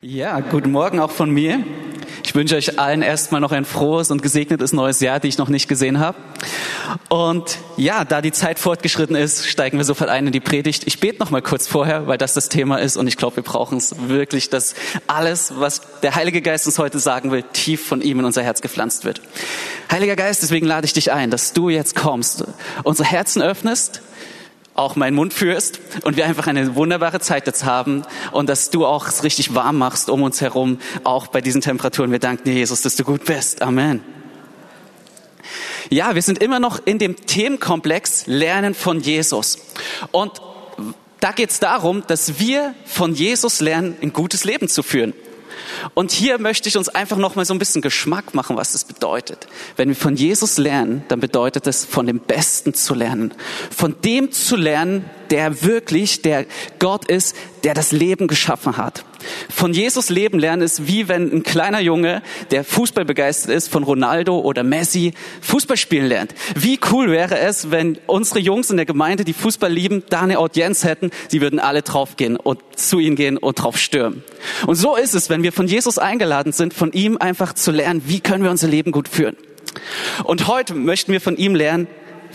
Ja, guten Morgen auch von mir. Ich wünsche euch allen erstmal noch ein frohes und gesegnetes neues Jahr, die ich noch nicht gesehen habe. Und ja, da die Zeit fortgeschritten ist, steigen wir sofort ein in die Predigt. Ich bete noch mal kurz vorher, weil das das Thema ist und ich glaube, wir brauchen es wirklich, dass alles, was der Heilige Geist uns heute sagen will, tief von ihm in unser Herz gepflanzt wird. Heiliger Geist, deswegen lade ich dich ein, dass du jetzt kommst, unsere Herzen öffnest auch meinen Mund führst und wir einfach eine wunderbare Zeit jetzt haben und dass du auch es richtig warm machst um uns herum, auch bei diesen Temperaturen. Wir danken dir, Jesus, dass du gut bist. Amen. Ja, wir sind immer noch in dem Themenkomplex Lernen von Jesus. Und da geht es darum, dass wir von Jesus lernen, ein gutes Leben zu führen. Und hier möchte ich uns einfach noch mal so ein bisschen Geschmack machen, was das bedeutet. Wenn wir von Jesus lernen, dann bedeutet es, von dem Besten zu lernen. Von dem zu lernen, der wirklich der Gott ist, der das Leben geschaffen hat. Von Jesus Leben lernen ist wie wenn ein kleiner Junge, der Fußball begeistert ist, von Ronaldo oder Messi Fußball spielen lernt. Wie cool wäre es, wenn unsere Jungs in der Gemeinde, die Fußball lieben, da eine Audienz hätten, sie würden alle draufgehen und zu ihnen gehen und drauf stürmen. Und so ist es, wenn wir von Jesus eingeladen sind, von ihm einfach zu lernen, wie können wir unser Leben gut führen. Und heute möchten wir von ihm lernen,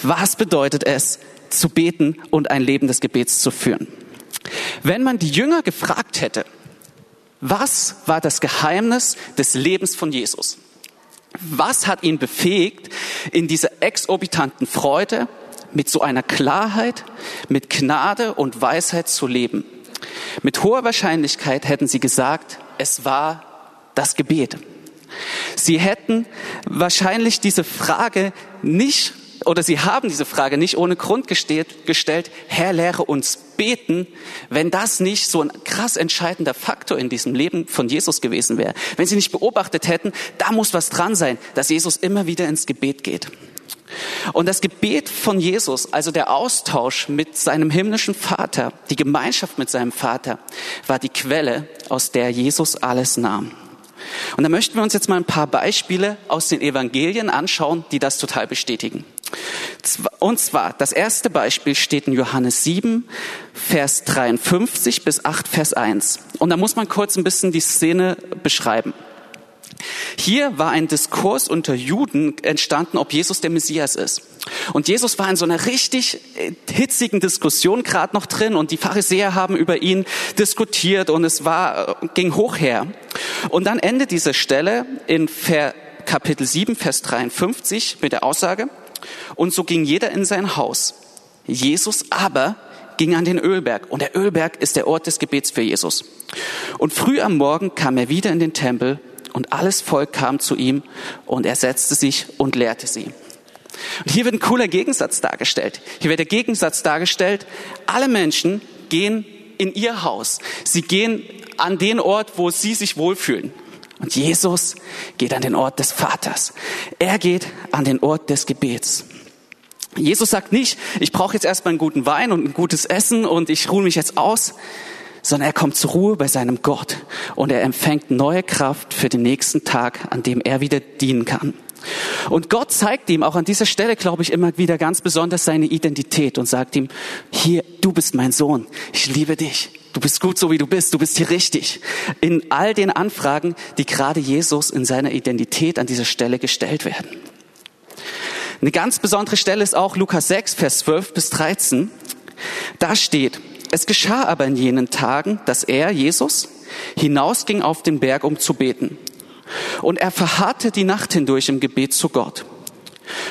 was bedeutet es, zu beten und ein Leben des Gebets zu führen. Wenn man die Jünger gefragt hätte, was war das Geheimnis des Lebens von Jesus? Was hat ihn befähigt, in dieser exorbitanten Freude, mit so einer Klarheit, mit Gnade und Weisheit zu leben? Mit hoher Wahrscheinlichkeit hätten sie gesagt, es war das Gebet. Sie hätten wahrscheinlich diese Frage nicht oder sie haben diese Frage nicht ohne Grund gestellt, Herr, lehre uns beten, wenn das nicht so ein krass entscheidender Faktor in diesem Leben von Jesus gewesen wäre. Wenn sie nicht beobachtet hätten, da muss was dran sein, dass Jesus immer wieder ins Gebet geht. Und das Gebet von Jesus, also der Austausch mit seinem himmlischen Vater, die Gemeinschaft mit seinem Vater, war die Quelle, aus der Jesus alles nahm. Und da möchten wir uns jetzt mal ein paar Beispiele aus den Evangelien anschauen, die das total bestätigen. Und zwar, das erste Beispiel steht in Johannes 7, Vers 53 bis 8, Vers 1. Und da muss man kurz ein bisschen die Szene beschreiben. Hier war ein Diskurs unter Juden entstanden, ob Jesus der Messias ist. Und Jesus war in so einer richtig äh, hitzigen Diskussion gerade noch drin und die Pharisäer haben über ihn diskutiert und es war, äh, ging hoch her. Und dann endet diese Stelle in Kapitel 7, Vers 53 mit der Aussage, und so ging jeder in sein Haus. Jesus aber ging an den Ölberg. Und der Ölberg ist der Ort des Gebets für Jesus. Und früh am Morgen kam er wieder in den Tempel und alles Volk kam zu ihm und er setzte sich und lehrte sie. Und hier wird ein cooler Gegensatz dargestellt. Hier wird der Gegensatz dargestellt, alle Menschen gehen in ihr Haus. Sie gehen an den Ort, wo sie sich wohlfühlen. Und Jesus geht an den Ort des Vaters. Er geht an den Ort des Gebets. Jesus sagt nicht, ich brauche jetzt erstmal einen guten Wein und ein gutes Essen und ich ruhe mich jetzt aus, sondern er kommt zur Ruhe bei seinem Gott und er empfängt neue Kraft für den nächsten Tag, an dem er wieder dienen kann. Und Gott zeigt ihm auch an dieser Stelle, glaube ich, immer wieder ganz besonders seine Identität und sagt ihm, hier, du bist mein Sohn, ich liebe dich, du bist gut so wie du bist, du bist hier richtig. In all den Anfragen, die gerade Jesus in seiner Identität an dieser Stelle gestellt werden. Eine ganz besondere Stelle ist auch Lukas 6, Vers 12 bis 13. Da steht, es geschah aber in jenen Tagen, dass er, Jesus, hinausging auf den Berg, um zu beten. Und er verharrte die Nacht hindurch im Gebet zu Gott.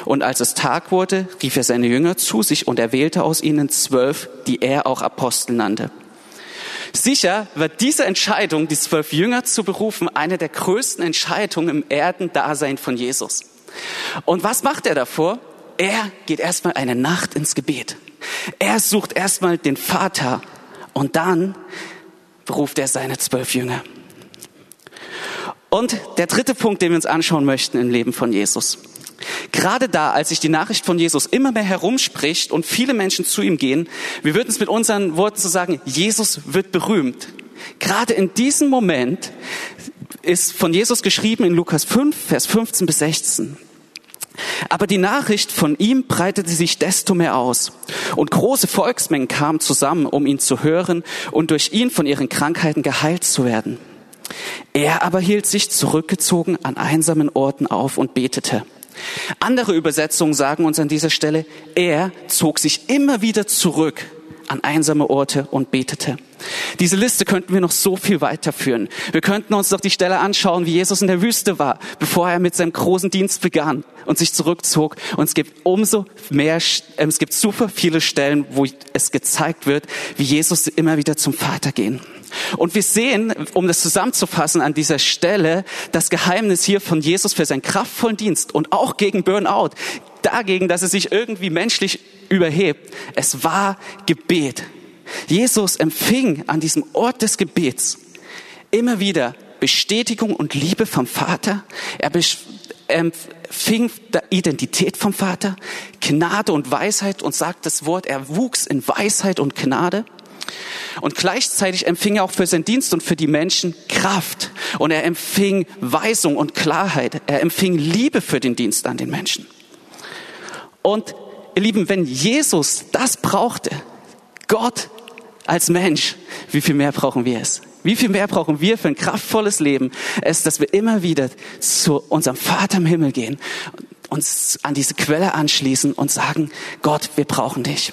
Und als es Tag wurde, rief er seine Jünger zu sich und er wählte aus ihnen zwölf, die er auch Apostel nannte. Sicher wird diese Entscheidung, die zwölf Jünger zu berufen, eine der größten Entscheidungen im Erdendasein von Jesus. Und was macht er davor? Er geht erstmal eine Nacht ins Gebet. Er sucht erstmal den Vater und dann ruft er seine zwölf Jünger. Und der dritte Punkt, den wir uns anschauen möchten im Leben von Jesus. Gerade da, als sich die Nachricht von Jesus immer mehr herumspricht und viele Menschen zu ihm gehen, wir würden es mit unseren Worten so sagen, Jesus wird berühmt. Gerade in diesem Moment ist von Jesus geschrieben in Lukas 5, Vers 15 bis 16. Aber die Nachricht von ihm breitete sich desto mehr aus. Und große Volksmengen kamen zusammen, um ihn zu hören und durch ihn von ihren Krankheiten geheilt zu werden. Er aber hielt sich zurückgezogen an einsamen Orten auf und betete. Andere Übersetzungen sagen uns an dieser Stelle, er zog sich immer wieder zurück an einsame Orte und betete. Diese Liste könnten wir noch so viel weiterführen. Wir könnten uns doch die Stelle anschauen, wie Jesus in der Wüste war, bevor er mit seinem großen Dienst begann und sich zurückzog. Und es gibt umso mehr, äh, es gibt super viele Stellen, wo es gezeigt wird, wie Jesus immer wieder zum Vater gehen. Und wir sehen, um das zusammenzufassen an dieser Stelle, das Geheimnis hier von Jesus für seinen kraftvollen Dienst und auch gegen Burnout, dagegen, dass er sich irgendwie menschlich überhebt. Es war Gebet. Jesus empfing an diesem Ort des Gebets immer wieder Bestätigung und Liebe vom Vater. Er empfing Identität vom Vater, Gnade und Weisheit und sagt das Wort, er wuchs in Weisheit und Gnade. Und gleichzeitig empfing er auch für seinen Dienst und für die Menschen Kraft. Und er empfing Weisung und Klarheit. Er empfing Liebe für den Dienst an den Menschen. Und ihr Lieben, wenn Jesus das brauchte, Gott als Mensch, wie viel mehr brauchen wir es? Wie viel mehr brauchen wir für ein kraftvolles Leben, es, dass wir immer wieder zu unserem Vater im Himmel gehen, uns an diese Quelle anschließen und sagen, Gott, wir brauchen dich.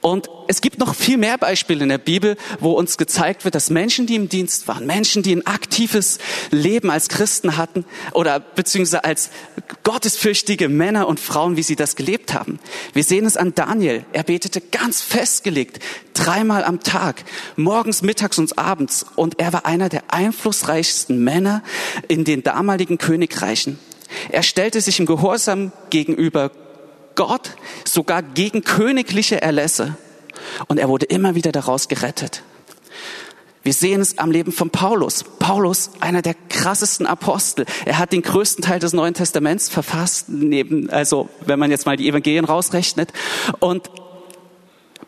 Und es gibt noch viel mehr Beispiele in der Bibel, wo uns gezeigt wird, dass Menschen, die im Dienst waren, Menschen, die ein aktives Leben als Christen hatten oder beziehungsweise als gottesfürchtige Männer und Frauen, wie sie das gelebt haben. Wir sehen es an Daniel. Er betete ganz festgelegt, dreimal am Tag, morgens, mittags und abends. Und er war einer der einflussreichsten Männer in den damaligen Königreichen. Er stellte sich im Gehorsam gegenüber Gott sogar gegen königliche Erlässe. Und er wurde immer wieder daraus gerettet. Wir sehen es am Leben von Paulus. Paulus, einer der krassesten Apostel. Er hat den größten Teil des Neuen Testaments verfasst, neben, also, wenn man jetzt mal die Evangelien rausrechnet. Und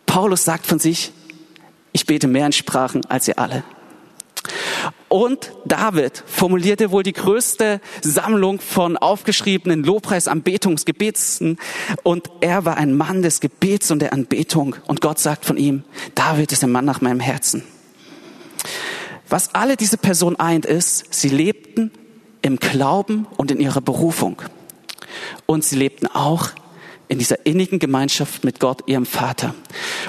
Paulus sagt von sich, ich bete mehr in Sprachen als ihr alle. Und David formulierte wohl die größte Sammlung von aufgeschriebenen Lobpreisanbetungsgebetsen. Und er war ein Mann des Gebets und der Anbetung. Und Gott sagt von ihm, David ist ein Mann nach meinem Herzen. Was alle diese Personen eint ist, sie lebten im Glauben und in ihrer Berufung. Und sie lebten auch in dieser innigen Gemeinschaft mit Gott, ihrem Vater.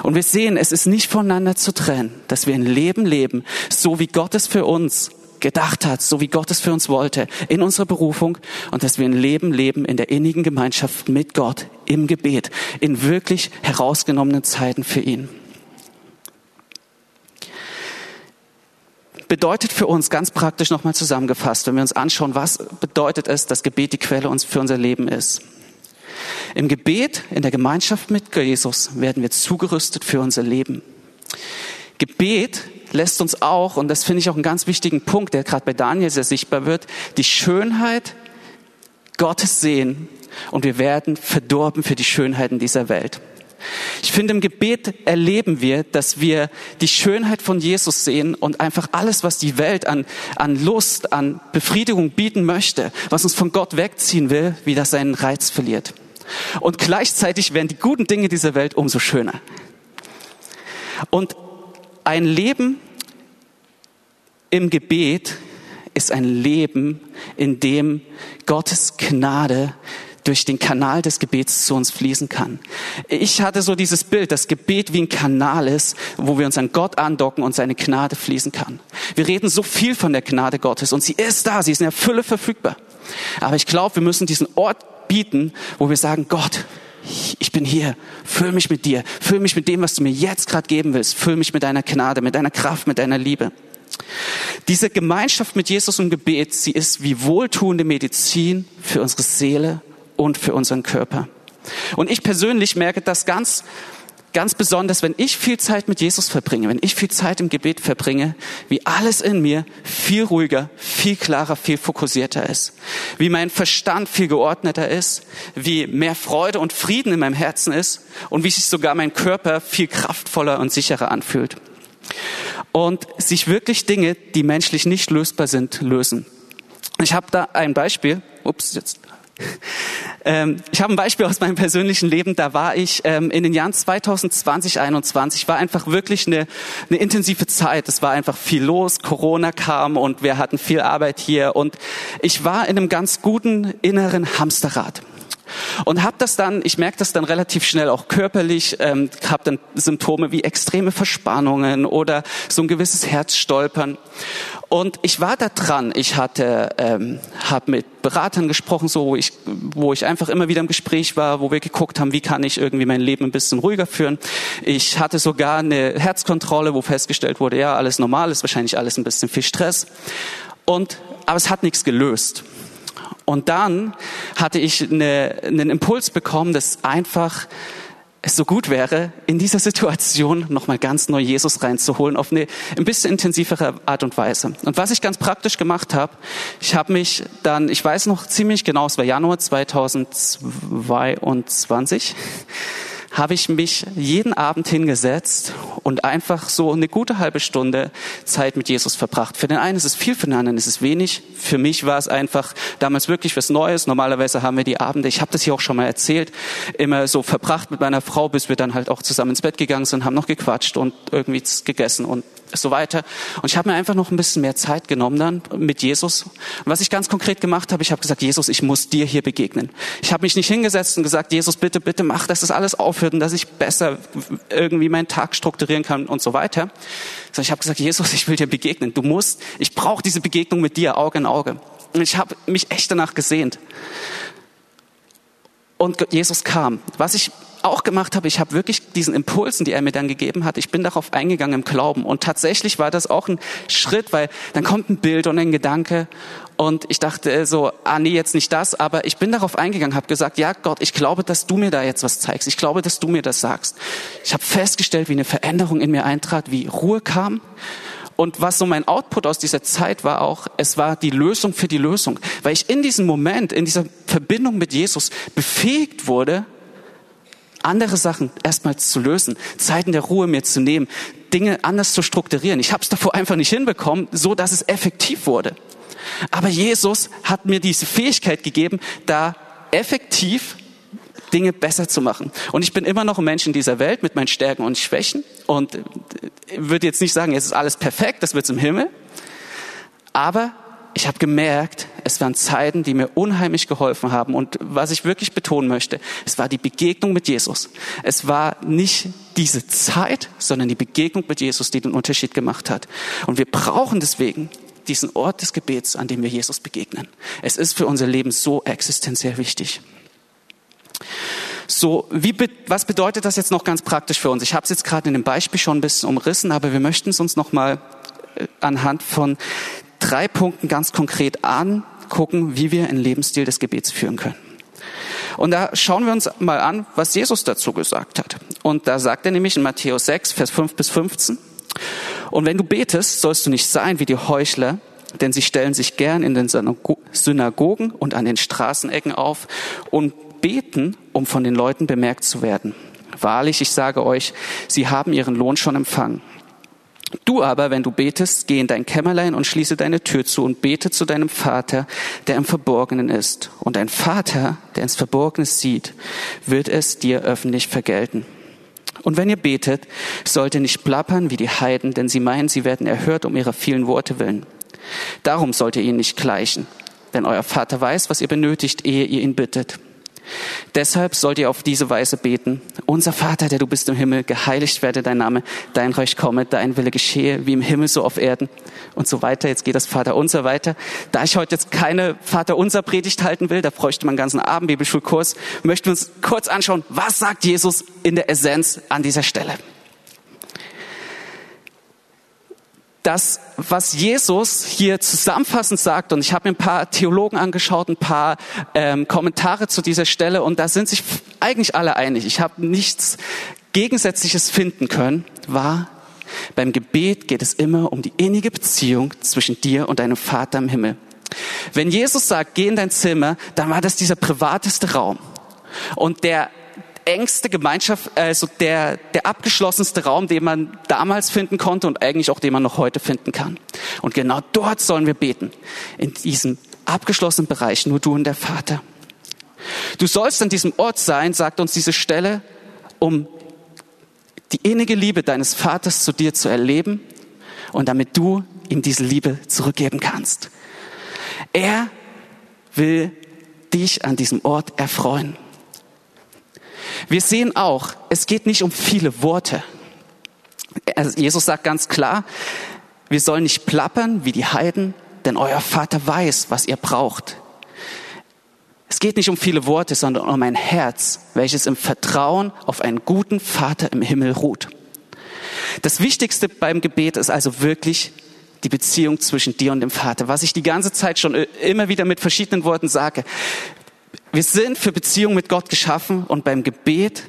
Und wir sehen, es ist nicht voneinander zu trennen, dass wir ein Leben leben, so wie Gott es für uns gedacht hat, so wie Gott es für uns wollte, in unserer Berufung und dass wir ein Leben leben in der innigen Gemeinschaft mit Gott, im Gebet, in wirklich herausgenommenen Zeiten für ihn. Bedeutet für uns ganz praktisch nochmal zusammengefasst, wenn wir uns anschauen, was bedeutet es, dass Gebet die Quelle uns für unser Leben ist. Im Gebet, in der Gemeinschaft mit Jesus werden wir zugerüstet für unser Leben. Gebet lässt uns auch, und das finde ich auch einen ganz wichtigen Punkt, der gerade bei Daniel sehr sichtbar wird, die Schönheit Gottes sehen und wir werden verdorben für die Schönheiten dieser Welt. Ich finde, im Gebet erleben wir, dass wir die Schönheit von Jesus sehen und einfach alles, was die Welt an, an Lust, an Befriedigung bieten möchte, was uns von Gott wegziehen will, wie das seinen Reiz verliert. Und gleichzeitig werden die guten Dinge dieser Welt umso schöner. Und ein Leben im Gebet ist ein Leben, in dem Gottes Gnade durch den Kanal des Gebets zu uns fließen kann. Ich hatte so dieses Bild, dass Gebet wie ein Kanal ist, wo wir uns an Gott andocken und seine Gnade fließen kann. Wir reden so viel von der Gnade Gottes und sie ist da, sie ist in der Fülle verfügbar. Aber ich glaube, wir müssen diesen Ort bieten, wo wir sagen, Gott, ich bin hier, füll mich mit dir, füll mich mit dem, was du mir jetzt gerade geben willst, füll mich mit deiner Gnade, mit deiner Kraft, mit deiner Liebe. Diese Gemeinschaft mit Jesus im Gebet, sie ist wie wohltuende Medizin für unsere Seele und für unseren Körper. Und ich persönlich merke das ganz Ganz besonders, wenn ich viel Zeit mit Jesus verbringe, wenn ich viel Zeit im Gebet verbringe, wie alles in mir viel ruhiger, viel klarer, viel fokussierter ist. Wie mein Verstand viel geordneter ist, wie mehr Freude und Frieden in meinem Herzen ist und wie sich sogar mein Körper viel kraftvoller und sicherer anfühlt. Und sich wirklich Dinge, die menschlich nicht lösbar sind, lösen. Ich habe da ein Beispiel. Ups, jetzt. Ähm, ich habe ein Beispiel aus meinem persönlichen Leben. Da war ich ähm, in den Jahren 2020, 2021, war einfach wirklich eine, eine intensive Zeit. Es war einfach viel los. Corona kam und wir hatten viel Arbeit hier. Und ich war in einem ganz guten inneren Hamsterrad. Und habe das dann, ich merke das dann relativ schnell auch körperlich, ähm, habe dann Symptome wie extreme Verspannungen oder so ein gewisses Herzstolpern. Und ich war da dran. Ich hatte, ähm, habe mit Beratern gesprochen, so wo ich, wo ich einfach immer wieder im Gespräch war, wo wir geguckt haben, wie kann ich irgendwie mein Leben ein bisschen ruhiger führen. Ich hatte sogar eine Herzkontrolle, wo festgestellt wurde, ja, alles normal, ist wahrscheinlich alles ein bisschen viel Stress. Und aber es hat nichts gelöst. Und dann hatte ich eine, einen Impuls bekommen, dass einfach es so gut wäre, in dieser Situation nochmal ganz neu Jesus reinzuholen, auf eine ein bisschen intensivere Art und Weise. Und was ich ganz praktisch gemacht habe, ich habe mich dann, ich weiß noch ziemlich genau, es war Januar 2022, habe ich mich jeden Abend hingesetzt und einfach so eine gute halbe Stunde Zeit mit Jesus verbracht. Für den einen ist es viel, für den anderen ist es wenig. Für mich war es einfach damals wirklich was Neues. Normalerweise haben wir die Abende, ich habe das hier auch schon mal erzählt, immer so verbracht mit meiner Frau, bis wir dann halt auch zusammen ins Bett gegangen sind, haben noch gequatscht und irgendwie gegessen und so weiter. Und ich habe mir einfach noch ein bisschen mehr Zeit genommen dann mit Jesus. Und was ich ganz konkret gemacht habe, ich habe gesagt, Jesus, ich muss dir hier begegnen. Ich habe mich nicht hingesetzt und gesagt, Jesus, bitte, bitte mach, dass das alles aufhört und dass ich besser irgendwie meinen Tag strukturieren kann und so weiter. Sondern ich habe gesagt, Jesus, ich will dir begegnen. Du musst, ich brauche diese Begegnung mit dir, Auge in Auge. Und ich habe mich echt danach gesehnt. Und Jesus kam. Was ich auch gemacht habe, ich habe wirklich diesen Impulsen, die er mir dann gegeben hat, ich bin darauf eingegangen im Glauben. Und tatsächlich war das auch ein Schritt, weil dann kommt ein Bild und ein Gedanke und ich dachte so, ah nee, jetzt nicht das, aber ich bin darauf eingegangen, habe gesagt, ja Gott, ich glaube, dass du mir da jetzt was zeigst. Ich glaube, dass du mir das sagst. Ich habe festgestellt, wie eine Veränderung in mir eintrat, wie Ruhe kam. Und was so mein Output aus dieser Zeit war auch, es war die Lösung für die Lösung, weil ich in diesem Moment, in dieser Verbindung mit Jesus befähigt wurde, andere Sachen erstmal zu lösen, Zeiten der Ruhe mir zu nehmen, Dinge anders zu strukturieren. Ich habe es davor einfach nicht hinbekommen, so dass es effektiv wurde. Aber Jesus hat mir diese Fähigkeit gegeben, da effektiv Dinge besser zu machen. Und ich bin immer noch ein Mensch in dieser Welt mit meinen Stärken und Schwächen und würde jetzt nicht sagen, es ist alles perfekt, das wird's im Himmel. Aber ich habe gemerkt, es waren Zeiten, die mir unheimlich geholfen haben. Und was ich wirklich betonen möchte, es war die Begegnung mit Jesus. Es war nicht diese Zeit, sondern die Begegnung mit Jesus, die den Unterschied gemacht hat. Und wir brauchen deswegen diesen Ort des Gebets, an dem wir Jesus begegnen. Es ist für unser Leben so existenziell wichtig. So, wie, was bedeutet das jetzt noch ganz praktisch für uns? Ich habe es jetzt gerade in dem Beispiel schon ein bisschen umrissen, aber wir möchten es uns noch mal äh, anhand von drei Punkten ganz konkret angucken, wie wir einen Lebensstil des Gebets führen können. Und da schauen wir uns mal an, was Jesus dazu gesagt hat. Und da sagt er nämlich in Matthäus 6, Vers 5 bis 15, und wenn du betest, sollst du nicht sein wie die Heuchler, denn sie stellen sich gern in den Synagogen und an den Straßenecken auf und beten, um von den Leuten bemerkt zu werden. Wahrlich, ich sage euch, sie haben ihren Lohn schon empfangen. Du aber, wenn du betest, geh in dein Kämmerlein und schließe deine Tür zu und bete zu deinem Vater, der im Verborgenen ist. Und dein Vater, der ins Verborgene sieht, wird es dir öffentlich vergelten. Und wenn ihr betet, sollt ihr nicht plappern wie die Heiden, denn sie meinen, sie werden erhört um ihrer vielen Worte willen. Darum sollt ihr ihnen nicht gleichen, denn euer Vater weiß, was ihr benötigt, ehe ihr ihn bittet. Deshalb sollt ihr auf diese Weise beten. Unser Vater, der du bist im Himmel, geheiligt werde dein Name, dein Reich komme, dein Wille geschehe, wie im Himmel so auf Erden und so weiter. Jetzt geht das Vater unser weiter. Da ich heute jetzt keine Vater unser Predigt halten will, da bräuchte man einen ganzen Abend Bibelschulkurs, möchten wir uns kurz anschauen, was sagt Jesus in der Essenz an dieser Stelle. Das, was Jesus hier zusammenfassend sagt, und ich habe mir ein paar Theologen angeschaut, ein paar ähm, Kommentare zu dieser Stelle, und da sind sich eigentlich alle einig. Ich habe nichts Gegensätzliches finden können, war, beim Gebet geht es immer um die innige Beziehung zwischen dir und deinem Vater im Himmel. Wenn Jesus sagt, geh in dein Zimmer, dann war das dieser privateste Raum. Und der engste Gemeinschaft, also der, der abgeschlossenste Raum, den man damals finden konnte und eigentlich auch den man noch heute finden kann. Und genau dort sollen wir beten. In diesem abgeschlossenen Bereich, nur du und der Vater. Du sollst an diesem Ort sein, sagt uns diese Stelle, um die innige Liebe deines Vaters zu dir zu erleben und damit du ihm diese Liebe zurückgeben kannst. Er will dich an diesem Ort erfreuen. Wir sehen auch, es geht nicht um viele Worte. Also Jesus sagt ganz klar, wir sollen nicht plappern wie die Heiden, denn euer Vater weiß, was ihr braucht. Es geht nicht um viele Worte, sondern um ein Herz, welches im Vertrauen auf einen guten Vater im Himmel ruht. Das Wichtigste beim Gebet ist also wirklich die Beziehung zwischen dir und dem Vater. Was ich die ganze Zeit schon immer wieder mit verschiedenen Worten sage. Wir sind für Beziehung mit Gott geschaffen und beim Gebet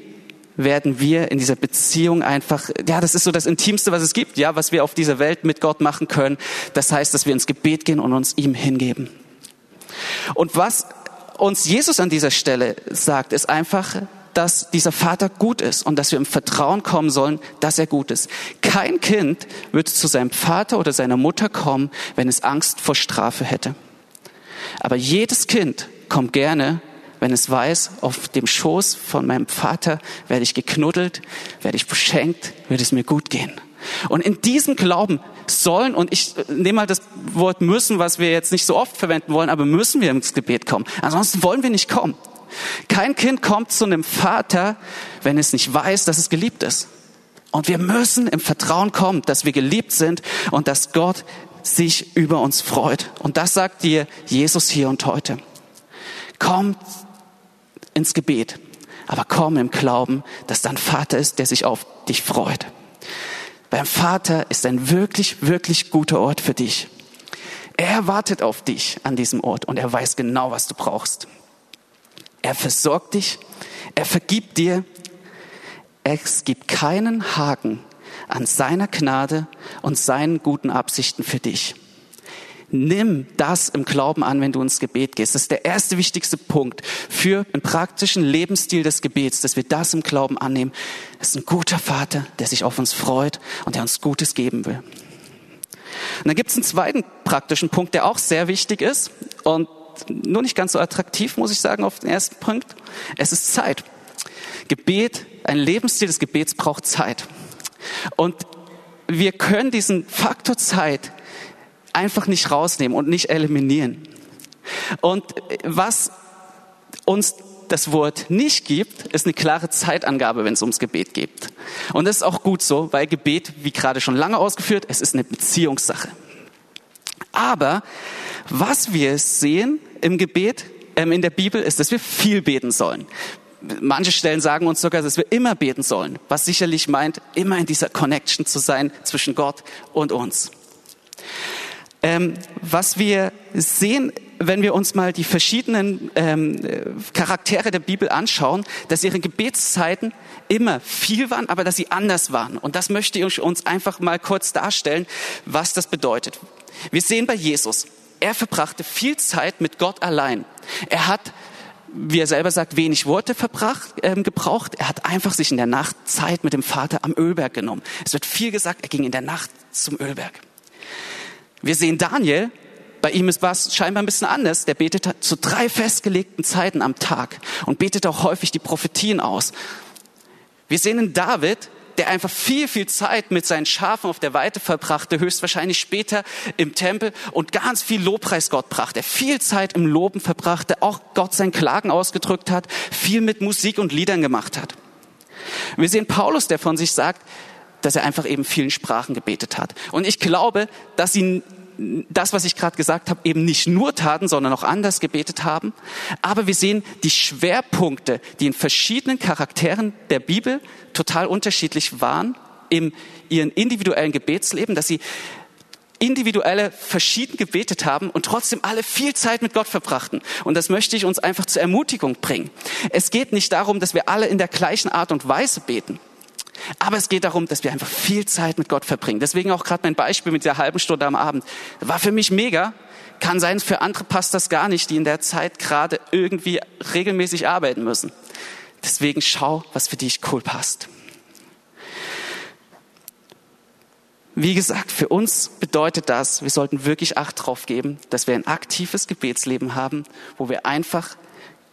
werden wir in dieser Beziehung einfach, ja, das ist so das Intimste, was es gibt, ja, was wir auf dieser Welt mit Gott machen können. Das heißt, dass wir ins Gebet gehen und uns ihm hingeben. Und was uns Jesus an dieser Stelle sagt, ist einfach, dass dieser Vater gut ist und dass wir im Vertrauen kommen sollen, dass er gut ist. Kein Kind würde zu seinem Vater oder seiner Mutter kommen, wenn es Angst vor Strafe hätte. Aber jedes Kind kommt gerne, wenn es weiß, auf dem Schoß von meinem Vater werde ich geknuddelt, werde ich beschenkt, wird es mir gut gehen. Und in diesem Glauben sollen, und ich nehme mal das Wort müssen, was wir jetzt nicht so oft verwenden wollen, aber müssen wir ins Gebet kommen. Ansonsten wollen wir nicht kommen. Kein Kind kommt zu einem Vater, wenn es nicht weiß, dass es geliebt ist. Und wir müssen im Vertrauen kommen, dass wir geliebt sind und dass Gott sich über uns freut. Und das sagt dir Jesus hier und heute. Komm ins Gebet, aber komm im Glauben, dass dein Vater ist, der sich auf dich freut. Beim Vater ist ein wirklich, wirklich guter Ort für dich. Er wartet auf dich an diesem Ort und er weiß genau, was du brauchst. Er versorgt dich, er vergibt dir, es gibt keinen Haken an seiner Gnade und seinen guten Absichten für dich. Nimm das im Glauben an, wenn du ins Gebet gehst. Das ist der erste wichtigste Punkt für einen praktischen Lebensstil des Gebets, dass wir das im Glauben annehmen. Es ist ein guter Vater, der sich auf uns freut und der uns Gutes geben will. Und dann gibt es einen zweiten praktischen Punkt, der auch sehr wichtig ist und nur nicht ganz so attraktiv, muss ich sagen, auf den ersten Punkt. Es ist Zeit. Gebet, ein Lebensstil des Gebets braucht Zeit. Und wir können diesen Faktor Zeit einfach nicht rausnehmen und nicht eliminieren. Und was uns das Wort nicht gibt, ist eine klare Zeitangabe, wenn es ums Gebet geht. Und das ist auch gut so, weil Gebet, wie gerade schon lange ausgeführt, es ist eine Beziehungssache. Aber was wir sehen im Gebet, ähm, in der Bibel, ist, dass wir viel beten sollen. Manche Stellen sagen uns sogar, dass wir immer beten sollen, was sicherlich meint, immer in dieser Connection zu sein zwischen Gott und uns. Ähm, was wir sehen, wenn wir uns mal die verschiedenen ähm, Charaktere der Bibel anschauen, dass ihre Gebetszeiten immer viel waren, aber dass sie anders waren. Und das möchte ich uns einfach mal kurz darstellen, was das bedeutet. Wir sehen bei Jesus, er verbrachte viel Zeit mit Gott allein. Er hat wie er selber sagt, wenig Worte verbracht, ähm, gebraucht. Er hat einfach sich in der Nacht Zeit mit dem Vater am Ölberg genommen. Es wird viel gesagt, er ging in der Nacht zum Ölberg. Wir sehen Daniel, bei ihm ist was scheinbar ein bisschen anders. Der betet zu drei festgelegten Zeiten am Tag und betet auch häufig die Prophetien aus. Wir sehen in David, der einfach viel, viel Zeit mit seinen Schafen auf der Weite verbrachte, höchstwahrscheinlich später im Tempel und ganz viel Lobpreis Gott brachte. Viel Zeit im Loben verbrachte, auch Gott sein Klagen ausgedrückt hat, viel mit Musik und Liedern gemacht hat. Wir sehen Paulus, der von sich sagt, dass er einfach eben vielen Sprachen gebetet hat. Und ich glaube, dass sie das, was ich gerade gesagt habe, eben nicht nur taten, sondern auch anders gebetet haben. Aber wir sehen die Schwerpunkte, die in verschiedenen Charakteren der Bibel total unterschiedlich waren, in ihren individuellen Gebetsleben, dass sie individuelle verschieden gebetet haben und trotzdem alle viel Zeit mit Gott verbrachten. Und das möchte ich uns einfach zur Ermutigung bringen. Es geht nicht darum, dass wir alle in der gleichen Art und Weise beten. Aber es geht darum, dass wir einfach viel Zeit mit Gott verbringen. Deswegen auch gerade mein Beispiel mit der halben Stunde am Abend. War für mich mega. Kann sein, für andere passt das gar nicht, die in der Zeit gerade irgendwie regelmäßig arbeiten müssen. Deswegen schau, was für dich cool passt. Wie gesagt, für uns bedeutet das, wir sollten wirklich Acht drauf geben, dass wir ein aktives Gebetsleben haben, wo wir einfach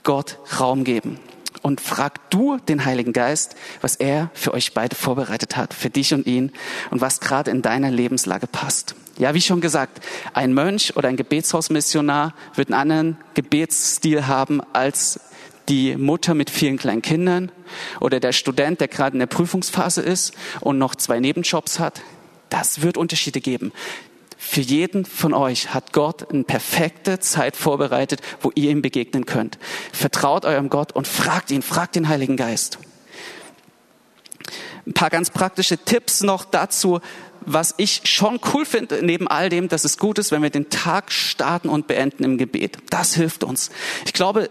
Gott Raum geben. Und frag du den Heiligen Geist, was er für euch beide vorbereitet hat, für dich und ihn und was gerade in deiner Lebenslage passt. Ja, wie schon gesagt, ein Mönch oder ein Gebetshausmissionar wird einen anderen Gebetsstil haben als die Mutter mit vielen kleinen Kindern oder der Student, der gerade in der Prüfungsphase ist und noch zwei Nebenjobs hat. Das wird Unterschiede geben. Für jeden von euch hat Gott eine perfekte Zeit vorbereitet, wo ihr ihm begegnen könnt. Vertraut eurem Gott und fragt ihn, fragt den Heiligen Geist. Ein paar ganz praktische Tipps noch dazu, was ich schon cool finde, neben all dem, dass es gut ist, wenn wir den Tag starten und beenden im Gebet. Das hilft uns. Ich glaube,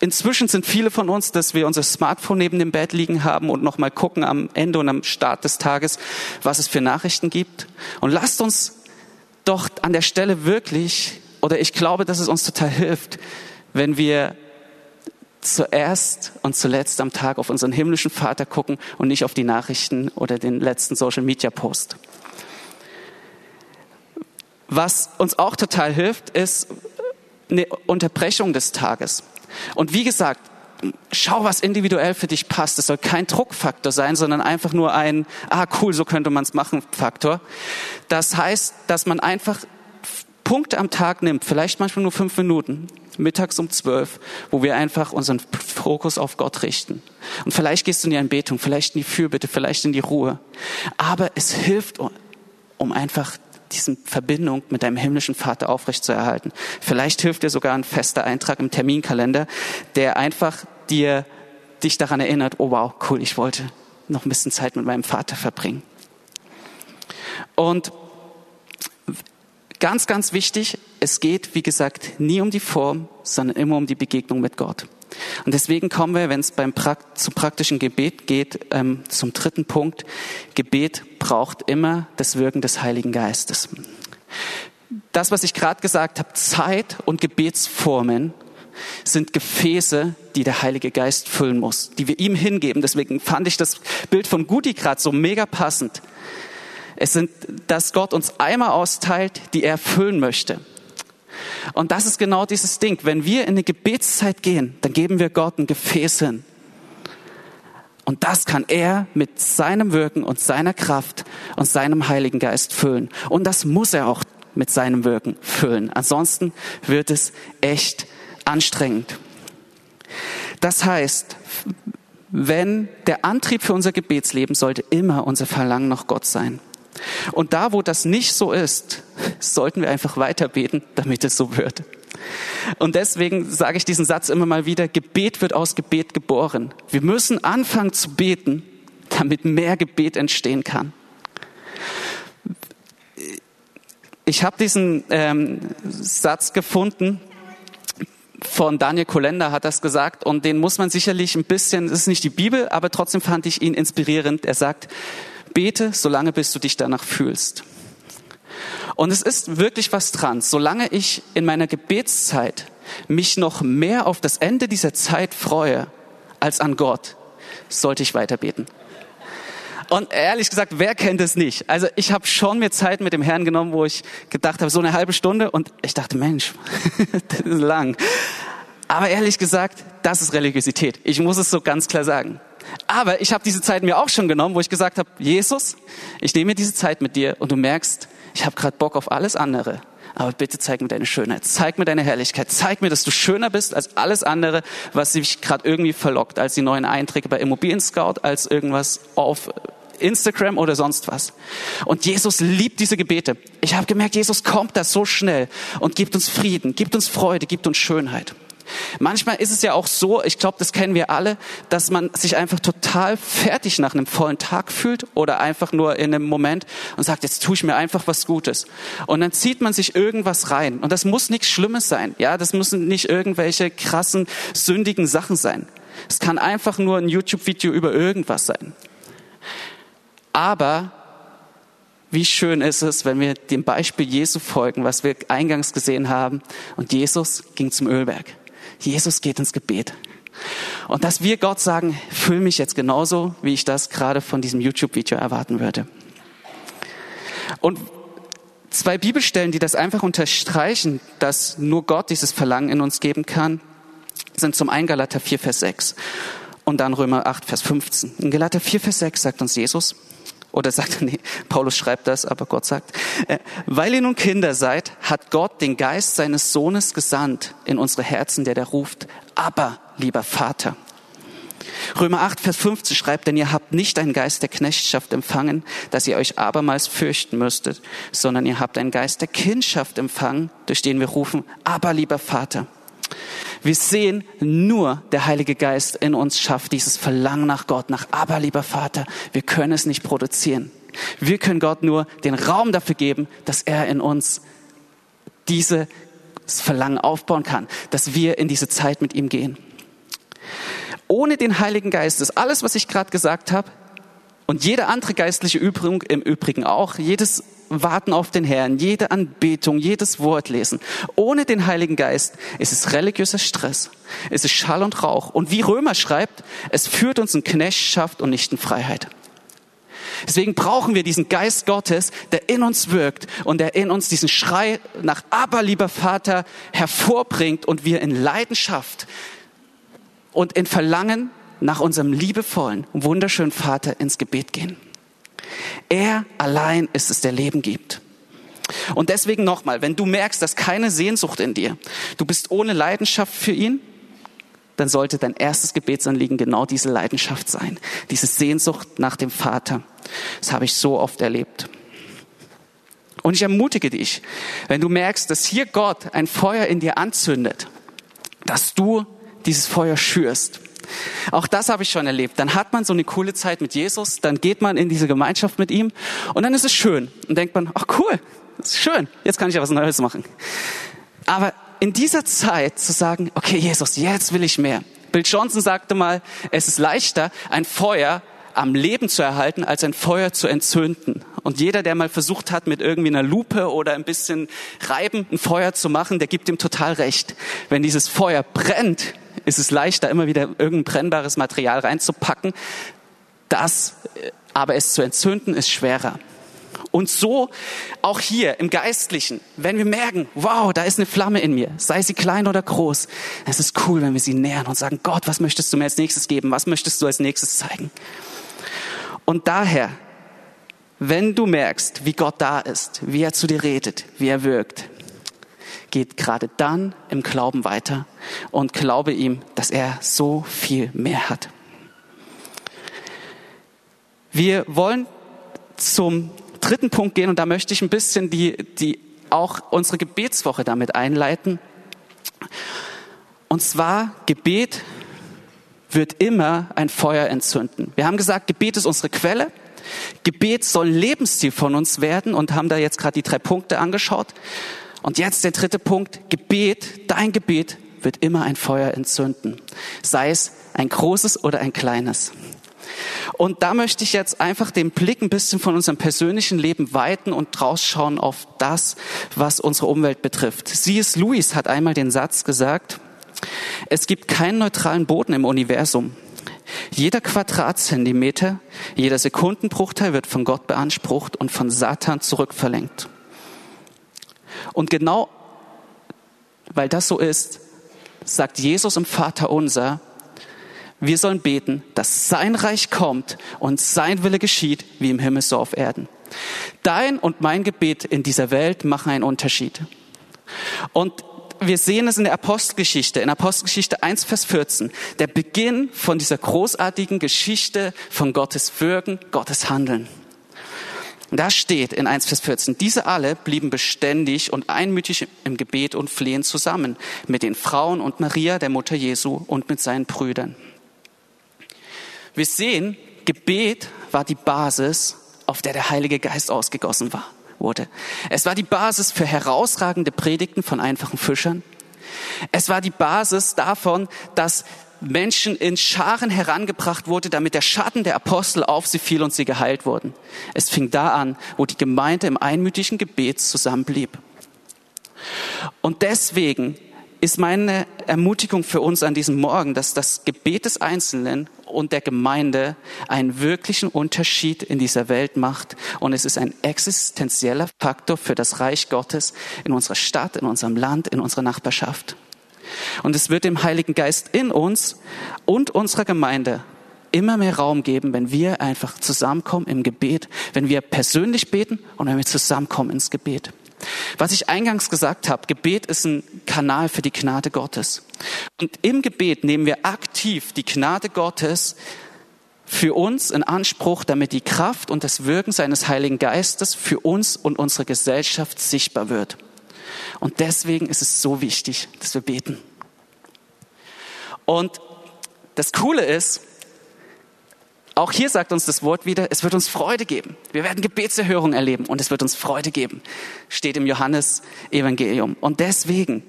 inzwischen sind viele von uns, dass wir unser Smartphone neben dem Bett liegen haben und nochmal gucken am Ende und am Start des Tages, was es für Nachrichten gibt. Und lasst uns doch an der Stelle wirklich, oder ich glaube, dass es uns total hilft, wenn wir zuerst und zuletzt am Tag auf unseren himmlischen Vater gucken und nicht auf die Nachrichten oder den letzten Social Media Post. Was uns auch total hilft, ist eine Unterbrechung des Tages. Und wie gesagt, schau, was individuell für dich passt. Es soll kein Druckfaktor sein, sondern einfach nur ein, ah cool, so könnte man es machen, Faktor. Das heißt, dass man einfach Punkte am Tag nimmt, vielleicht manchmal nur fünf Minuten, mittags um zwölf, wo wir einfach unseren Fokus auf Gott richten. Und vielleicht gehst du in die Anbetung, vielleicht in die Fürbitte, vielleicht in die Ruhe. Aber es hilft, um einfach diese Verbindung mit deinem himmlischen Vater aufrechtzuerhalten. Vielleicht hilft dir sogar ein fester Eintrag im Terminkalender, der einfach dir, dich daran erinnert, oh wow, cool, ich wollte noch ein bisschen Zeit mit meinem Vater verbringen. Und ganz, ganz wichtig, es geht, wie gesagt, nie um die Form, sondern immer um die Begegnung mit Gott. Und deswegen kommen wir, wenn es beim Prakt zum praktischen Gebet geht, ähm, zum dritten Punkt. Gebet braucht immer das Wirken des Heiligen Geistes. Das, was ich gerade gesagt habe, Zeit und Gebetsformen sind Gefäße, die der Heilige Geist füllen muss, die wir ihm hingeben. Deswegen fand ich das Bild von Gudi gerade so mega passend. Es sind, dass Gott uns Eimer austeilt, die er füllen möchte. Und das ist genau dieses Ding. Wenn wir in eine Gebetszeit gehen, dann geben wir Gott ein Gefäß hin. Und das kann er mit seinem Wirken und seiner Kraft und seinem Heiligen Geist füllen. Und das muss er auch mit seinem Wirken füllen. Ansonsten wird es echt anstrengend. Das heißt, wenn der Antrieb für unser Gebetsleben sollte immer unser Verlangen nach Gott sein. Und da, wo das nicht so ist, sollten wir einfach weiter beten, damit es so wird. Und deswegen sage ich diesen Satz immer mal wieder, Gebet wird aus Gebet geboren. Wir müssen anfangen zu beten, damit mehr Gebet entstehen kann. Ich habe diesen ähm, Satz gefunden, von Daniel Kolender hat das gesagt und den muss man sicherlich ein bisschen, das ist nicht die Bibel, aber trotzdem fand ich ihn inspirierend. Er sagt, bete, solange bis du dich danach fühlst. Und es ist wirklich was dran. Solange ich in meiner Gebetszeit mich noch mehr auf das Ende dieser Zeit freue als an Gott, sollte ich weiter beten. Und ehrlich gesagt, wer kennt es nicht? Also ich habe schon mir Zeit mit dem Herrn genommen, wo ich gedacht habe, so eine halbe Stunde und ich dachte, Mensch, das ist lang. Aber ehrlich gesagt, das ist Religiosität. Ich muss es so ganz klar sagen. Aber ich habe diese Zeit mir auch schon genommen, wo ich gesagt habe, Jesus, ich nehme mir diese Zeit mit dir und du merkst, ich habe gerade Bock auf alles andere. Aber bitte zeig mir deine Schönheit, zeig mir deine Herrlichkeit, zeig mir, dass du schöner bist als alles andere, was sich gerade irgendwie verlockt, als die neuen Einträge bei Immobilien Scout, als irgendwas auf Instagram oder sonst was. Und Jesus liebt diese Gebete. Ich habe gemerkt, Jesus kommt da so schnell und gibt uns Frieden, gibt uns Freude, gibt uns Schönheit. Manchmal ist es ja auch so, ich glaube, das kennen wir alle, dass man sich einfach total fertig nach einem vollen Tag fühlt oder einfach nur in einem Moment und sagt, jetzt tue ich mir einfach was Gutes. Und dann zieht man sich irgendwas rein. Und das muss nichts Schlimmes sein. Ja, das müssen nicht irgendwelche krassen, sündigen Sachen sein. Es kann einfach nur ein YouTube-Video über irgendwas sein. Aber wie schön ist es, wenn wir dem Beispiel Jesu folgen, was wir eingangs gesehen haben. Und Jesus ging zum Ölberg. Jesus geht ins Gebet. Und dass wir Gott sagen, fühl mich jetzt genauso, wie ich das gerade von diesem YouTube-Video erwarten würde. Und zwei Bibelstellen, die das einfach unterstreichen, dass nur Gott dieses Verlangen in uns geben kann, sind zum einen Galater 4, Vers 6 und dann Römer 8, Vers 15. In Galater 4, Vers 6 sagt uns Jesus, oder sagt, nee, Paulus schreibt das, aber Gott sagt, äh, weil ihr nun Kinder seid, hat Gott den Geist seines Sohnes gesandt in unsere Herzen, der da ruft, aber lieber Vater. Römer 8, Vers 15 schreibt, denn ihr habt nicht einen Geist der Knechtschaft empfangen, dass ihr euch abermals fürchten müsstet, sondern ihr habt einen Geist der Kindschaft empfangen, durch den wir rufen, aber lieber Vater. Wir sehen, nur der Heilige Geist in uns schafft dieses Verlangen nach Gott, nach aber lieber Vater. Wir können es nicht produzieren. Wir können Gott nur den Raum dafür geben, dass er in uns dieses Verlangen aufbauen kann, dass wir in diese Zeit mit ihm gehen. Ohne den Heiligen Geist ist alles, was ich gerade gesagt habe, und jede andere geistliche Übung im Übrigen auch, jedes Warten auf den Herrn, jede Anbetung, jedes Wort lesen. Ohne den Heiligen Geist ist es religiöser Stress. Es ist Schall und Rauch. Und wie Römer schreibt, es führt uns in Knechtschaft und nicht in Freiheit. Deswegen brauchen wir diesen Geist Gottes, der in uns wirkt und der in uns diesen Schrei nach Aber, lieber Vater, hervorbringt und wir in Leidenschaft und in Verlangen nach unserem liebevollen, wunderschönen Vater ins Gebet gehen. Er allein ist es, der Leben gibt. Und deswegen nochmal, wenn du merkst, dass keine Sehnsucht in dir, du bist ohne Leidenschaft für ihn, dann sollte dein erstes Gebetsanliegen genau diese Leidenschaft sein, diese Sehnsucht nach dem Vater. Das habe ich so oft erlebt. Und ich ermutige dich, wenn du merkst, dass hier Gott ein Feuer in dir anzündet, dass du dieses Feuer schürst auch das habe ich schon erlebt. Dann hat man so eine coole Zeit mit Jesus, dann geht man in diese Gemeinschaft mit ihm und dann ist es schön. Und denkt man, ach cool, ist schön, jetzt kann ich ja was Neues machen. Aber in dieser Zeit zu sagen, okay Jesus, jetzt will ich mehr. Bill Johnson sagte mal, es ist leichter, ein Feuer am Leben zu erhalten, als ein Feuer zu entzünden. Und jeder, der mal versucht hat, mit irgendwie einer Lupe oder ein bisschen Reiben ein Feuer zu machen, der gibt ihm total recht. Wenn dieses Feuer brennt, ist es leichter, immer wieder irgendein brennbares Material reinzupacken. Das, äh, aber es zu entzünden, ist schwerer. Und so auch hier im Geistlichen, wenn wir merken, wow, da ist eine Flamme in mir, sei sie klein oder groß, es ist cool, wenn wir sie nähern und sagen, Gott, was möchtest du mir als nächstes geben? Was möchtest du als nächstes zeigen? Und daher, wenn du merkst, wie Gott da ist, wie er zu dir redet, wie er wirkt, geht gerade dann im Glauben weiter und glaube ihm, dass er so viel mehr hat. Wir wollen zum dritten Punkt gehen und da möchte ich ein bisschen die, die auch unsere Gebetswoche damit einleiten. Und zwar Gebet wird immer ein Feuer entzünden. Wir haben gesagt, Gebet ist unsere Quelle. Gebet soll Lebensstil von uns werden und haben da jetzt gerade die drei Punkte angeschaut. Und jetzt der dritte Punkt. Gebet, dein Gebet wird immer ein Feuer entzünden. Sei es ein großes oder ein kleines. Und da möchte ich jetzt einfach den Blick ein bisschen von unserem persönlichen Leben weiten und rausschauen auf das, was unsere Umwelt betrifft. C.S. Lewis hat einmal den Satz gesagt, es gibt keinen neutralen Boden im Universum. Jeder Quadratzentimeter, jeder Sekundenbruchteil wird von Gott beansprucht und von Satan zurückverlenkt. Und genau weil das so ist, sagt Jesus im Vater unser, wir sollen beten, dass sein Reich kommt und sein Wille geschieht, wie im Himmel so auf Erden. Dein und mein Gebet in dieser Welt machen einen Unterschied. Und wir sehen es in der Apostelgeschichte, in Apostelgeschichte 1, Vers 14, der Beginn von dieser großartigen Geschichte von Gottes Wirken, Gottes Handeln. Und da steht in 1 Vers 14, diese alle blieben beständig und einmütig im Gebet und Flehen zusammen mit den Frauen und Maria, der Mutter Jesu und mit seinen Brüdern. Wir sehen, Gebet war die Basis, auf der der Heilige Geist ausgegossen war, wurde. Es war die Basis für herausragende Predigten von einfachen Fischern. Es war die Basis davon, dass Menschen in Scharen herangebracht wurde, damit der Schatten der Apostel auf sie fiel und sie geheilt wurden. Es fing da an, wo die Gemeinde im einmütigen Gebet zusammenblieb. Und deswegen ist meine Ermutigung für uns an diesem Morgen, dass das Gebet des Einzelnen und der Gemeinde einen wirklichen Unterschied in dieser Welt macht. Und es ist ein existenzieller Faktor für das Reich Gottes in unserer Stadt, in unserem Land, in unserer Nachbarschaft. Und es wird dem Heiligen Geist in uns und unserer Gemeinde immer mehr Raum geben, wenn wir einfach zusammenkommen im Gebet, wenn wir persönlich beten und wenn wir zusammenkommen ins Gebet. Was ich eingangs gesagt habe, Gebet ist ein Kanal für die Gnade Gottes. Und im Gebet nehmen wir aktiv die Gnade Gottes für uns in Anspruch, damit die Kraft und das Wirken seines Heiligen Geistes für uns und unsere Gesellschaft sichtbar wird. Und deswegen ist es so wichtig, dass wir beten. Und das Coole ist, auch hier sagt uns das Wort wieder, es wird uns Freude geben. Wir werden Gebetserhörung erleben und es wird uns Freude geben. Steht im Johannes Evangelium. Und deswegen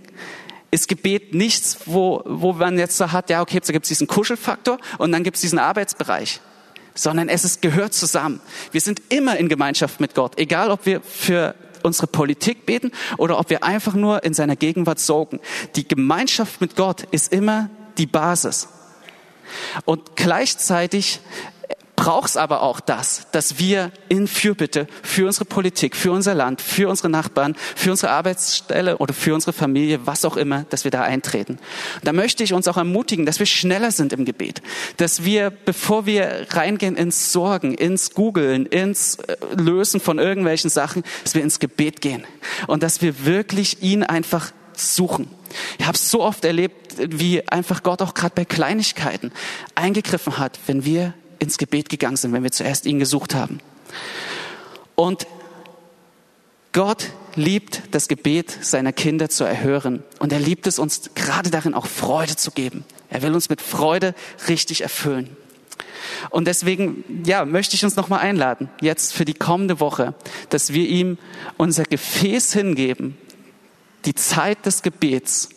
ist Gebet nichts, wo, wo man jetzt so hat, ja, okay, da gibt es diesen Kuschelfaktor und dann gibt es diesen Arbeitsbereich. Sondern es ist, gehört zusammen. Wir sind immer in Gemeinschaft mit Gott. Egal, ob wir für unsere Politik beten oder ob wir einfach nur in seiner Gegenwart sorgen. Die Gemeinschaft mit Gott ist immer die Basis. Und gleichzeitig braucht es aber auch das, dass wir in Fürbitte für unsere Politik, für unser Land, für unsere Nachbarn, für unsere Arbeitsstelle oder für unsere Familie, was auch immer, dass wir da eintreten. Da möchte ich uns auch ermutigen, dass wir schneller sind im Gebet, dass wir, bevor wir reingehen ins Sorgen, ins Googeln, ins äh, Lösen von irgendwelchen Sachen, dass wir ins Gebet gehen und dass wir wirklich ihn einfach suchen. Ich habe so oft erlebt, wie einfach Gott auch gerade bei Kleinigkeiten eingegriffen hat, wenn wir ins Gebet gegangen sind, wenn wir zuerst ihn gesucht haben. Und Gott liebt das Gebet seiner Kinder zu erhören. Und er liebt es uns gerade darin auch Freude zu geben. Er will uns mit Freude richtig erfüllen. Und deswegen, ja, möchte ich uns nochmal einladen, jetzt für die kommende Woche, dass wir ihm unser Gefäß hingeben, die Zeit des Gebets,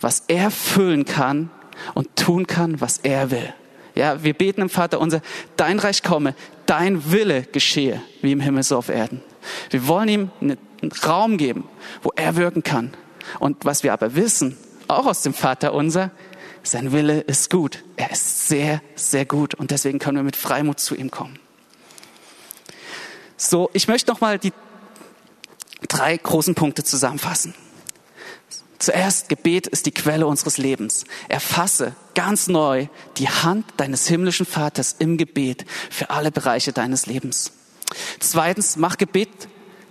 was er füllen kann und tun kann, was er will. Ja, wir beten im Vater unser, dein Reich komme, dein Wille geschehe, wie im Himmel so auf Erden. Wir wollen ihm einen Raum geben, wo er wirken kann. Und was wir aber wissen, auch aus dem Vater unser, sein Wille ist gut. Er ist sehr, sehr gut. Und deswegen können wir mit Freimut zu ihm kommen. So, ich möchte nochmal die drei großen Punkte zusammenfassen. Zuerst, Gebet ist die Quelle unseres Lebens. Erfasse ganz neu die Hand deines himmlischen Vaters im Gebet für alle Bereiche deines Lebens. Zweitens, mach Gebet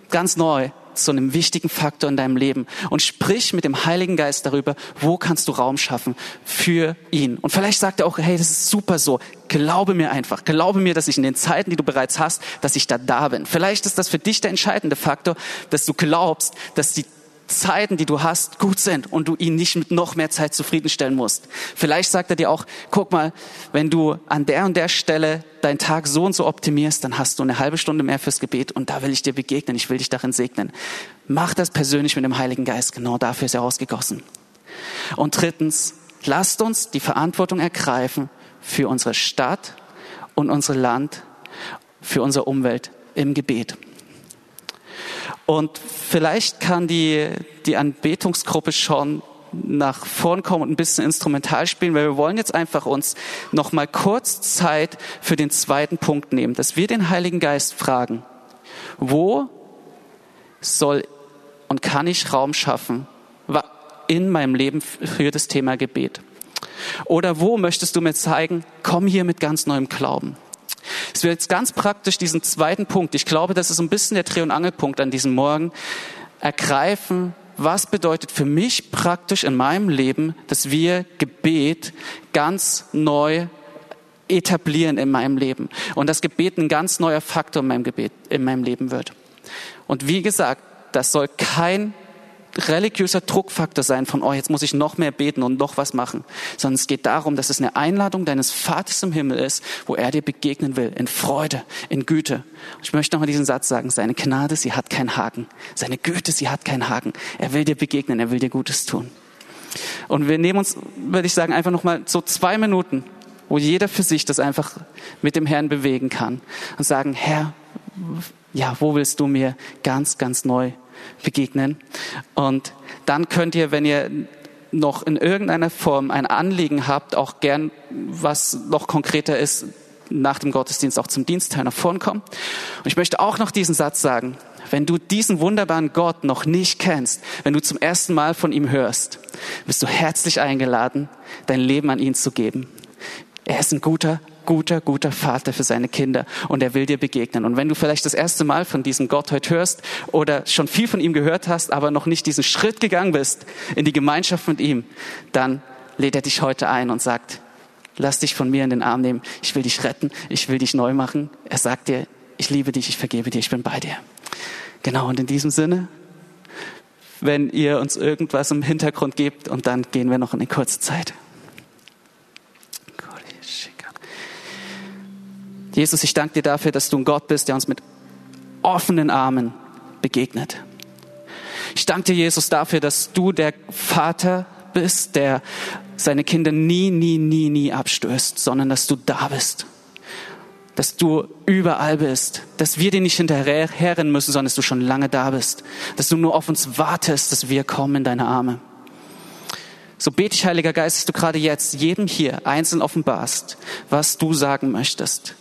ganz neu zu einem wichtigen Faktor in deinem Leben und sprich mit dem Heiligen Geist darüber, wo kannst du Raum schaffen für ihn. Und vielleicht sagt er auch, hey, das ist super so. Glaube mir einfach. Glaube mir, dass ich in den Zeiten, die du bereits hast, dass ich da da bin. Vielleicht ist das für dich der entscheidende Faktor, dass du glaubst, dass die Zeiten, die du hast, gut sind und du ihn nicht mit noch mehr Zeit zufriedenstellen musst. Vielleicht sagt er dir auch, guck mal, wenn du an der und der Stelle deinen Tag so und so optimierst, dann hast du eine halbe Stunde mehr fürs Gebet und da will ich dir begegnen, ich will dich darin segnen. Mach das persönlich mit dem Heiligen Geist, genau dafür ist er ausgegossen. Und drittens, lasst uns die Verantwortung ergreifen für unsere Stadt und unser Land, für unsere Umwelt im Gebet. Und vielleicht kann die, die Anbetungsgruppe schon nach vorn kommen und ein bisschen instrumental spielen, weil wir wollen jetzt einfach uns noch mal kurz Zeit für den zweiten Punkt nehmen, dass wir den Heiligen Geist fragen, wo soll und kann ich Raum schaffen in meinem Leben für das Thema Gebet? Oder wo möchtest du mir zeigen, komm hier mit ganz neuem Glauben? Es wird jetzt ganz praktisch diesen zweiten Punkt, ich glaube, das ist ein bisschen der Dreh- und Angelpunkt an diesem Morgen, ergreifen, was bedeutet für mich praktisch in meinem Leben, dass wir Gebet ganz neu etablieren in meinem Leben und das Gebet ein ganz neuer Faktor in meinem Gebet, in meinem Leben wird. Und wie gesagt, das soll kein religiöser Druckfaktor sein von, oh, jetzt muss ich noch mehr beten und noch was machen, sondern es geht darum, dass es eine Einladung deines Vaters im Himmel ist, wo er dir begegnen will, in Freude, in Güte. Ich möchte nochmal diesen Satz sagen, seine Gnade, sie hat keinen Haken. Seine Güte, sie hat keinen Haken. Er will dir begegnen, er will dir Gutes tun. Und wir nehmen uns, würde ich sagen, einfach nochmal so zwei Minuten, wo jeder für sich das einfach mit dem Herrn bewegen kann und sagen, Herr, ja, wo willst du mir ganz, ganz neu begegnen. Und dann könnt ihr, wenn ihr noch in irgendeiner Form ein Anliegen habt, auch gern, was noch konkreter ist, nach dem Gottesdienst auch zum Dienstteil nach vorn kommen. Und ich möchte auch noch diesen Satz sagen. Wenn du diesen wunderbaren Gott noch nicht kennst, wenn du zum ersten Mal von ihm hörst, bist du herzlich eingeladen, dein Leben an ihn zu geben. Er ist ein guter, guter, guter Vater für seine Kinder und er will dir begegnen. Und wenn du vielleicht das erste Mal von diesem Gott heute hörst oder schon viel von ihm gehört hast, aber noch nicht diesen Schritt gegangen bist in die Gemeinschaft mit ihm, dann lädt er dich heute ein und sagt, lass dich von mir in den Arm nehmen. Ich will dich retten. Ich will dich neu machen. Er sagt dir, ich liebe dich, ich vergebe dir, ich bin bei dir. Genau, und in diesem Sinne, wenn ihr uns irgendwas im Hintergrund gebt und dann gehen wir noch in eine kurze Zeit. Jesus, ich danke dir dafür, dass du ein Gott bist, der uns mit offenen Armen begegnet. Ich danke dir, Jesus, dafür, dass du der Vater bist, der seine Kinder nie, nie, nie, nie abstößt, sondern dass du da bist. Dass du überall bist. Dass wir dir nicht hinterherrennen müssen, sondern dass du schon lange da bist. Dass du nur auf uns wartest, dass wir kommen in deine Arme. So bete ich, Heiliger Geist, dass du gerade jetzt jedem hier einzeln offenbarst, was du sagen möchtest.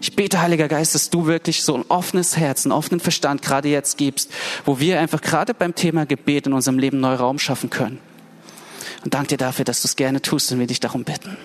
Ich bete, Heiliger Geist, dass du wirklich so ein offenes Herz, einen offenen Verstand gerade jetzt gibst, wo wir einfach gerade beim Thema Gebet in unserem Leben neu Raum schaffen können. Und danke dir dafür, dass du es gerne tust und wir dich darum bitten.